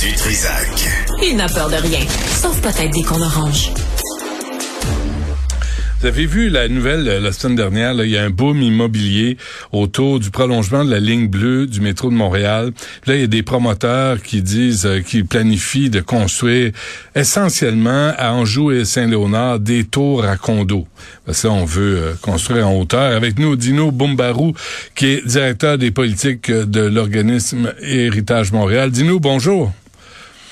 du Trisac. Il n'a peur de rien, sauf peut-être des qu'on orange. Vous avez vu la nouvelle euh, la semaine dernière, là, il y a un boom immobilier autour du prolongement de la ligne bleue du métro de Montréal. Là, il y a des promoteurs qui disent, euh, qui planifient de construire essentiellement à Anjou et Saint-Léonard des tours à condos. Parce que on veut euh, construire en hauteur. Avec nous, Dino Bombarou, qui est directeur des politiques de l'organisme Héritage Montréal. Dino, bonjour.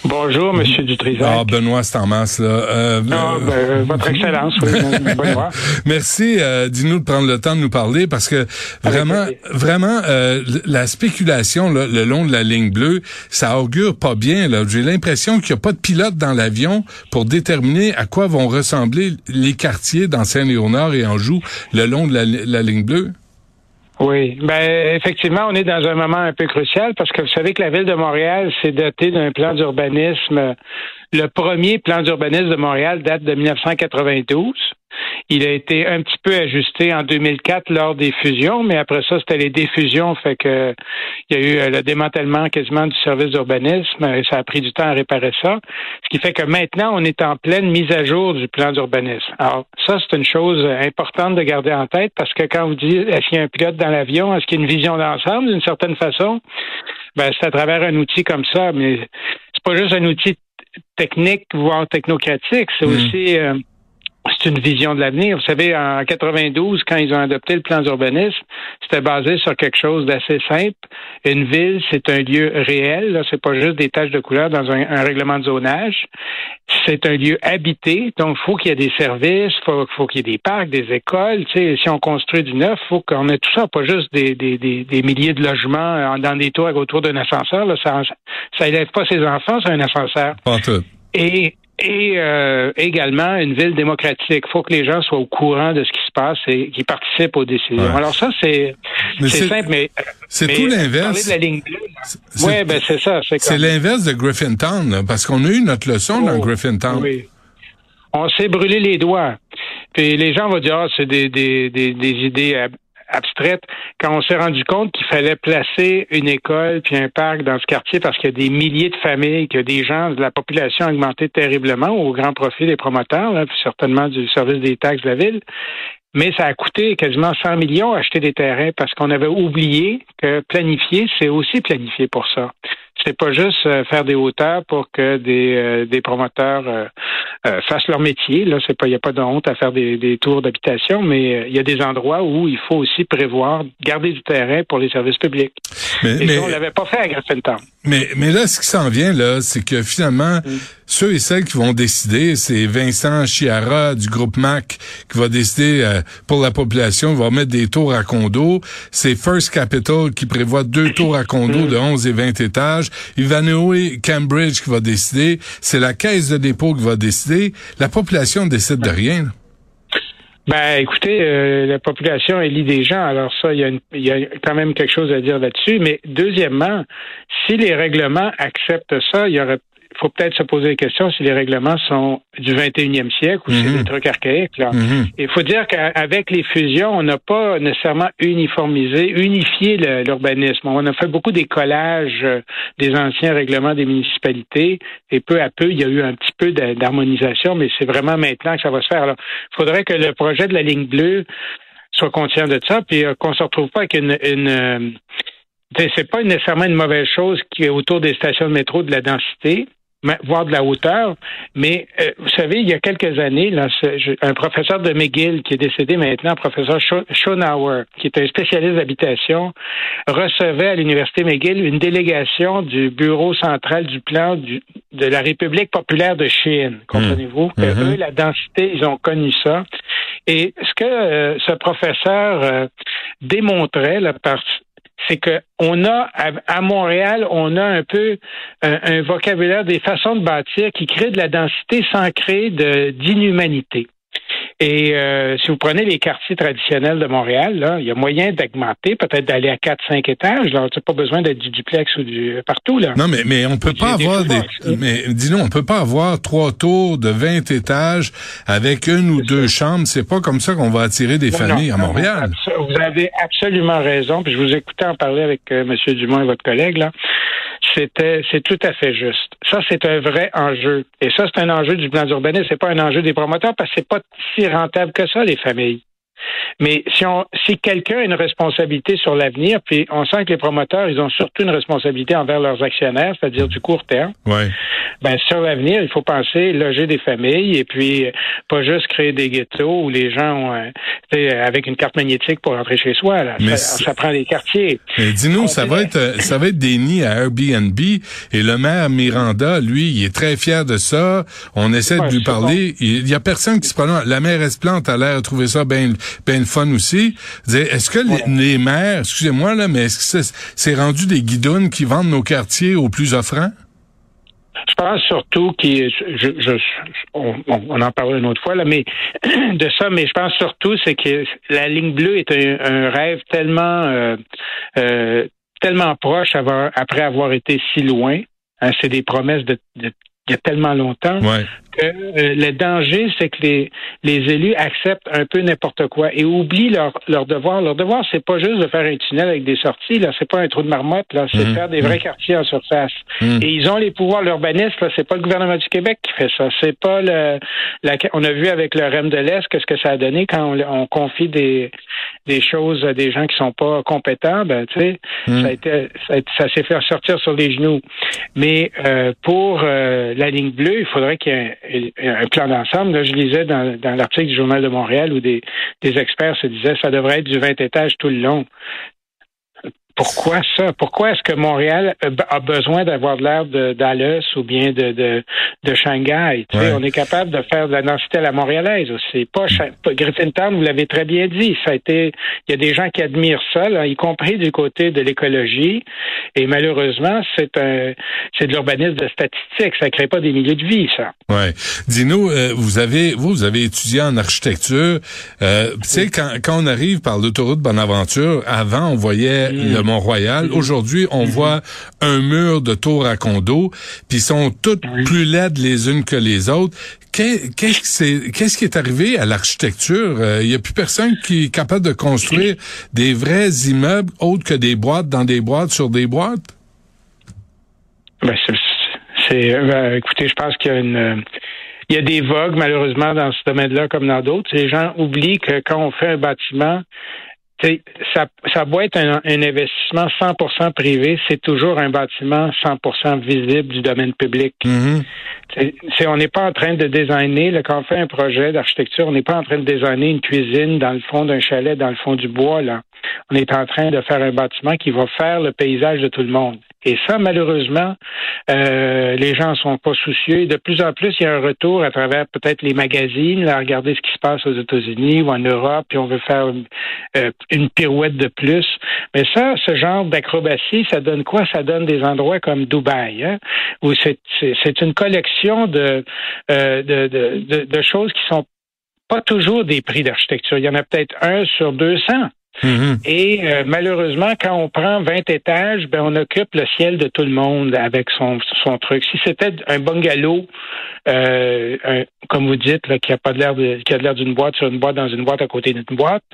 Bonjour, Monsieur Dutrisac. Ah, Benoît, c'est en masse, là. Euh, ah, ben, votre Excellence, oui, Benoît. Merci, euh, dis-nous de prendre le temps de nous parler parce que vraiment, vraiment, euh, la spéculation là, le long de la ligne bleue, ça augure pas bien. Là. J'ai l'impression qu'il n'y a pas de pilote dans l'avion pour déterminer à quoi vont ressembler les quartiers dans Saint-Léonard et Anjou le long de la ligne bleue. Oui, ben effectivement, on est dans un moment un peu crucial parce que vous savez que la ville de Montréal s'est dotée d'un plan d'urbanisme. Le premier plan d'urbanisme de Montréal date de 1992. Il a été un petit peu ajusté en 2004 lors des fusions, mais après ça, c'était les défusions, fait que il y a eu euh, le démantèlement quasiment du service d'urbanisme et ça a pris du temps à réparer ça. Ce qui fait que maintenant, on est en pleine mise à jour du plan d'urbanisme. Alors, ça, c'est une chose importante de garder en tête parce que quand vous dites est-ce qu'il y a un pilote dans l'avion, est-ce qu'il y a une vision d'ensemble d'une certaine façon, ben, c'est à travers un outil comme ça, mais c'est pas juste un outil technique, voire technocratique, c'est hmm. aussi euh, c'est une vision de l'avenir. Vous savez, en 92, quand ils ont adopté le plan d'urbanisme, c'était basé sur quelque chose d'assez simple. Une ville, c'est un lieu réel. Là, c'est pas juste des taches de couleur dans un, règlement de zonage. C'est un lieu habité. Donc, faut qu'il y ait des services, faut, faut qu'il y ait des parcs, des écoles. Tu sais, si on construit du neuf, faut qu'on ait tout ça, pas juste des, des, des, milliers de logements dans des tours autour d'un ascenseur. Là, ça, ça élève pas ses enfants sur un ascenseur. Pas tout. Et et euh, également une ville démocratique. Il faut que les gens soient au courant de ce qui se passe et qu'ils participent aux décisions. Alors ça, c'est simple, mais c'est tout l'inverse. Oui, ben c'est ça. C'est l'inverse de Griffintown, parce qu'on a eu notre leçon dans oh, Griffintown. Oui. On s'est brûlé les doigts. Puis les gens vont dire, ah, c'est des, des, des, des idées abstraite quand on s'est rendu compte qu'il fallait placer une école puis un parc dans ce quartier parce qu'il y a des milliers de familles, que des gens, la population a augmenté terriblement au grand profit des promoteurs, là, puis certainement du service des taxes de la ville. Mais ça a coûté quasiment 100 millions acheter des terrains parce qu'on avait oublié que planifier, c'est aussi planifier pour ça c'est pas juste euh, faire des hauteurs pour que des, euh, des promoteurs euh, fassent leur métier. Là, c'est pas, il n'y a pas de honte à faire des, des tours d'habitation, mais il y a des endroits où il faut aussi prévoir garder du terrain pour les services publics. Mais, Et on l'avait pas fait à Grafentown. Mais, mais là, ce qui s'en vient là, c'est que finalement, mm. ceux et celles qui vont décider, c'est Vincent Chiara du groupe Mac qui va décider pour la population, il va mettre des tours à condo. C'est First Capital qui prévoit deux tours à condo mm. de 11 et 20 étages. Ivanhoe Cambridge qui va décider, c'est la caisse de dépôt qui va décider. La population décide de rien. Ben, écoutez, euh, la population élit des gens, alors ça, il y, a y, a quand même quelque chose à dire là-dessus. Mais deuxièmement, si les règlements acceptent ça, il y aurait il faut peut-être se poser la question si les règlements sont du 21e siècle ou si c'est mhm. des trucs archaïques. Là. Mhm. Il faut dire qu'avec les fusions, on n'a pas nécessairement uniformisé, unifié l'urbanisme. On a fait beaucoup des collages euh, des anciens règlements des municipalités et peu à peu, il y a eu un petit peu d'harmonisation, mais c'est vraiment maintenant que ça va se faire. Alors, il faudrait que le projet de la ligne bleue soit conscient de ça, puis euh, qu'on se retrouve pas avec une, une euh, c'est pas nécessairement une mauvaise chose qui est autour des stations de métro de la densité, voir de la hauteur. Mais euh, vous savez, il y a quelques années, là, un professeur de McGill qui est décédé maintenant, professeur Schonauer, qui est un spécialiste d'habitation, recevait à l'université McGill une délégation du bureau central du plan de la République populaire de Chine. Hmm. Comprenez-vous que mm-hmm. eux, la densité, ils ont connu ça. Et ce que euh, ce professeur euh, démontrait là, par c'est que on a à, Montréal, on a un peu un, vocabulaire des façons de bâtir qui crée de la densité sans créer d'inhumanité. Et euh, si vous prenez les quartiers traditionnels de Montréal, là, il y a moyen d'augmenter, peut-être d'aller à 4-5 étages. Là, tu pas besoin d'être du duplex ou du partout là. Non, mais mais on peut pas avoir des, mais dis-nous, on peut pas avoir trois tours de 20 étages avec une ou deux chambres. C'est pas comme ça qu'on va attirer des familles à Montréal. vous avez absolument raison. Puis je vous écoutais en parler avec euh, M. Dumont et votre collègue là. c'était c'est tout à fait juste. Ça, c'est un vrai enjeu. Et ça, c'est un enjeu du plan d'urbanisme. C'est pas un enjeu des promoteurs parce que c'est pas si rentable que ça, les familles? Mais si, on, si quelqu'un a une responsabilité sur l'avenir, puis on sent que les promoteurs, ils ont surtout une responsabilité envers leurs actionnaires, c'est-à-dire du court terme. Ouais. Ben sur l'avenir, il faut penser loger des familles et puis euh, pas juste créer des ghettos où les gens ont, euh, avec une carte magnétique pour rentrer chez soi. Là. Mais ça, prend des quartiers. Mais dis-nous, ça va être euh, ça va être des nids à Airbnb et le maire Miranda, lui, il est très fier de ça. On essaie Ouais, de lui parler. Il y a personne qui se prononce. La maire Esplante a l'air de trouver ça bien bien le fun aussi. Est-ce que les, les maires, excusez-moi là, mais est-ce que c'est- rendu des guidounes qui vendent nos quartiers aux plus offrants? Je pense surtout je, je, on, on- on en parlera une autre fois là, mais de ça, mais je pense surtout c'est que la ligne bleue est un, un rêve tellement, euh, euh, tellement proche avoir- après avoir été si loin. Hein, c'est des promesses de, de- il y a tellement longtemps Ouais. Que euh, le danger, c'est que les, les élus acceptent un peu n'importe quoi et oublient leur, leur devoir. Leur devoir, c'est pas juste de faire un tunnel avec des sorties, là, c'est pas un trou de marmotte, là, c'est de Mhm. faire des vrais quartiers en surface. Mhm. Et ils ont les pouvoirs l'urbanisme, là, c'est pas le gouvernement du Québec qui fait ça. C'est pas le la, on a vu avec le REM de l'Est qu'est-ce que ça a donné quand on, on confie des des choses à des gens qui sont pas compétents, ben tu sais, Mhm. ça a été ça, ça s'est fait sortir sur les genoux. Mais euh, pour euh, la ligne bleue, il faudrait qu'il y ait un, plan d'ensemble. Je lisais dans, dans l'article du Journal de Montréal où des, des experts se disaient ça devrait être du 20 étages tout le long. Pourquoi ça? Pourquoi est-ce que Montréal a- a besoin d'avoir de l'air de Dallas ou bien de, de, de Shanghai? Tu sais. On est capable de faire de la densité à la montréalaise aussi. Pas, pas Griffintown, vous l'avez très bien dit. Ça a été, il y a des gens qui admirent ça, là, y compris du côté de l'écologie. Et malheureusement, c'est un, c'est de l'urbanisme de statistique. Ça crée pas des milieux de vie, ça. Ouais. Dis-nous, euh, vous avez vous, vous avez étudié en architecture. Euh, Tu sais, quand, quand on arrive par l'autoroute Bonaventure, avant on voyait le Mont-Royal. Aujourd'hui, on voit un mur de tours à condos, puis ils sont toutes plus laides les unes que les autres. Qu'est- Qu'est-ce qui est arrivé à l'architecture? Euh, Il y a plus personne qui est capable de construire des vrais immeubles autres que des boîtes dans des boîtes sur des boîtes? Ben, c'est, euh, écoutez, je pense qu'il y a une euh, il y a des vogues, malheureusement, dans ce domaine-là comme dans d'autres. Les gens oublient que quand on fait un bâtiment, ça, ça doit être un, un investissement 100% privé, c'est toujours un bâtiment 100% visible du domaine public. Mhm. C'est- on n'est pas en train de designer, là, quand on fait un projet d'architecture, on n'est pas en train de designer une cuisine dans le fond d'un chalet, dans le fond du bois, là. On est en train de faire un bâtiment qui va faire le paysage de tout le monde. Et ça, malheureusement, euh, les gens sont pas soucieux. De plus en plus, il y a un retour à travers peut-être les magazines, à regarder ce qui se passe aux États-Unis ou en Europe, puis on veut faire euh, une pirouette de plus. Mais ça, ce genre d'acrobatie, ça donne quoi? Ça donne des endroits comme Dubaï, hein, où c'est, une collection de, euh, de, de, de choses qui sont pas toujours des prix d'architecture. Il y en a peut-être un sur 200. Mhm. Et euh, malheureusement, quand on prend 20 étages, ben on occupe le ciel de tout le monde avec son, son truc. Si c'était un bungalow, euh, comme vous dites, qui a pas l'air qui a de l'air d'une boîte sur une boîte dans une boîte à côté d'une boîte,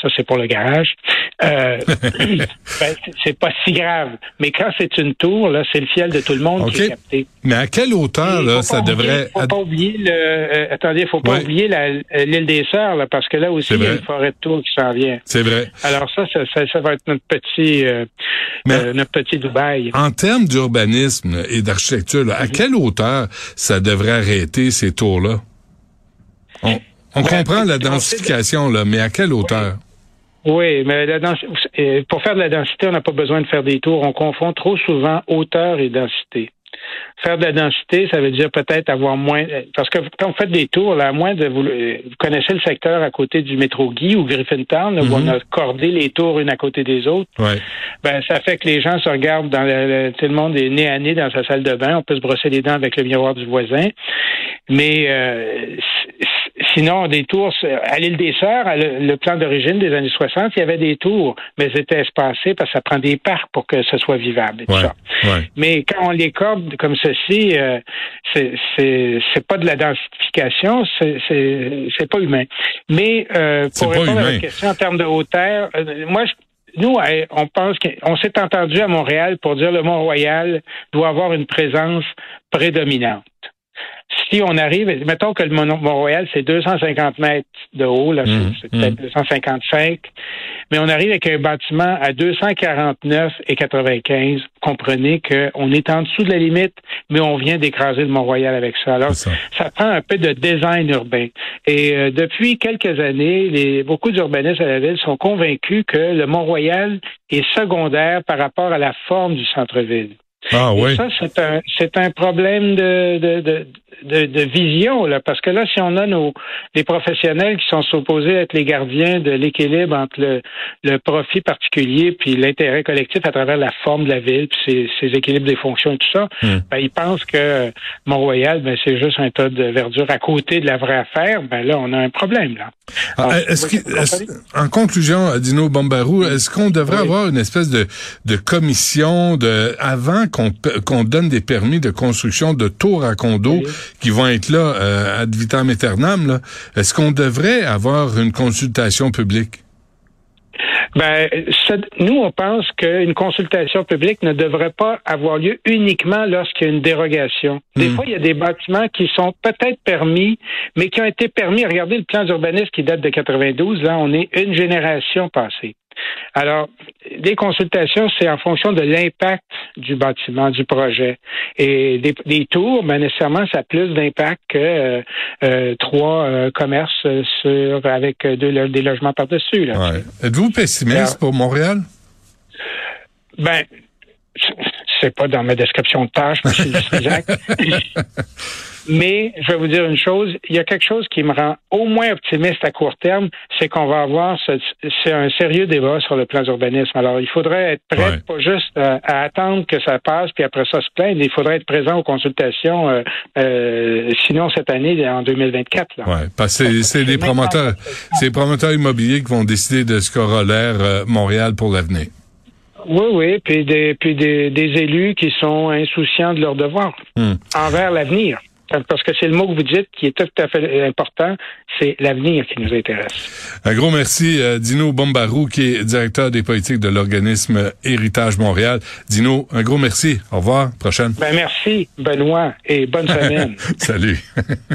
ça c'est pour le garage. Euh, ben, c'est- pas si grave. Mais quand c'est une tour, là, c'est le ciel de tout le monde qui est capté. Mais à quelle hauteur, Et là, ça devrait... faut pas oublier le. euh, attendez, faut pas Ouais. oublier l'île des Sœurs, là, parce que là aussi, il y a une forêt de tours qui s'en vient. C'est vrai. Alors ça, ça, ça, ça va être notre petit, euh, Mais- euh, notre petit Dubaï. En termes d'urbanisme et d'architecture, là, à Mhm. quelle hauteur ça devrait arrêter ces tours-là? On, on Ben, comprend la densification, là, mais à quelle hauteur? Oui, mais la densi- euh, pour faire de la densité, on n'a pas besoin de faire des tours. On confond trop souvent hauteur et densité. Faire de la densité, ça veut dire peut-être avoir moins. Parce que quand vous faites des tours, là, à moins de vous, euh, vous connaissez le secteur à côté du métro Guy ou Griffintown, là, où Mhm. on a cordé les tours une à côté des autres. Ouais. Ben, ça fait que les gens se regardent dans le, tout le monde est nez à nez dans sa salle de bain. On peut se brosser les dents avec le miroir du voisin. Mais euh, sinon, des tours à l'île des Sœurs, le, plan d'origine des années 60, il y avait des tours, mais elles étaient espacées parce que ça prend des parcs pour que ce soit vivable. Et tout Ouais. ça. Ouais. Mais quand on les corde comme ceci, euh, c'est pas de la densification, c'est pas humain. Mais euh, pour répondre à la question en termes de hauteur, euh, moi je nous, on pense qu'on s'est entendu à Montréal pour dire le Mont-Royal doit avoir une présence prédominante si on arrive, mettons que le Mont-Royal, c'est 250 mètres de haut, là, mmh, c'est peut-être 255, mmh. mais on arrive avec un bâtiment à 249 et 95. Comprenez qu'on est en dessous de la limite, mais on vient d'écraser le Mont-Royal avec ça. Alors, ça. prend un peu de design urbain. Et euh, depuis quelques années, les, beaucoup d'urbanistes à la ville sont convaincus que le Mont-Royal est secondaire par rapport à la forme du centre-ville. Ah oui. ça, c'est un, c'est un problème de, de, de, de, de, vision, là, parce que là, si on a nos les professionnels qui sont supposés être les gardiens de l'équilibre entre le, le profit particulier puis l'intérêt collectif à travers la forme de la ville, puis ses, équilibres des fonctions et tout ça, hmm. ben, ils pensent que Mont-Royal, ben, c'est juste un tas de verdure à côté de la vraie affaire. Ben là, on a un problème, là. Ah, est-ce en conclusion, Dino Bombarou, est-ce qu'on devrait avoir une espèce de, de commission de avant qu'on donne des permis de construction de tours à condos qui vont être là euh, ad vitam aeternam, est-ce qu'on devrait avoir une consultation publique? Ben, nous, on pense qu'une consultation publique ne devrait pas avoir lieu uniquement lorsqu'il y a une dérogation. Des hmm. fois, il y a des bâtiments qui sont peut-être permis, mais qui ont été permis. Regardez le plan d'urbanisme qui date de 92. Là, on est une génération passée. Alors, des consultations, c'est en fonction de l'impact du bâtiment, du projet. Et des, tours, ben, nécessairement, ça a plus d'impact que euh, euh, trois euh, commerces sur avec deux, des logements par-dessus. Ouais. Êtes-vous pessimiste pour Montréal? Ben, c'est pas dans ma description de tâche, M. Jacques. Mais je vais vous dire une chose, il y a quelque chose qui me rend au moins optimiste à court terme, c'est qu'on va avoir c'est un sérieux débat sur le plan d'urbanisme. Alors, il faudrait être prêt, pas juste à, attendre que ça passe, puis après ça se plaindre. Il faudrait être présent aux consultations, euh, euh, sinon cette année, en 2024. Là. Ouais, parce que c'est les promoteurs, c'est les promoteurs immobiliers qui vont décider de ce l'air euh, Montréal pour l'avenir. Oui, oui, puis des, puis des, élus qui sont insouciants de leurs devoirs hmm. envers l'avenir parce que c'est le mot que vous dites qui est tout à fait important, c'est l'avenir qui nous intéresse. Un gros merci, euh, Dino Bombarou, qui est directeur des politiques de l'organisme Héritage Montréal. Dino, un gros merci. Au revoir. Prochaine. Ben merci, Benoît, et bonne semaine. Salut.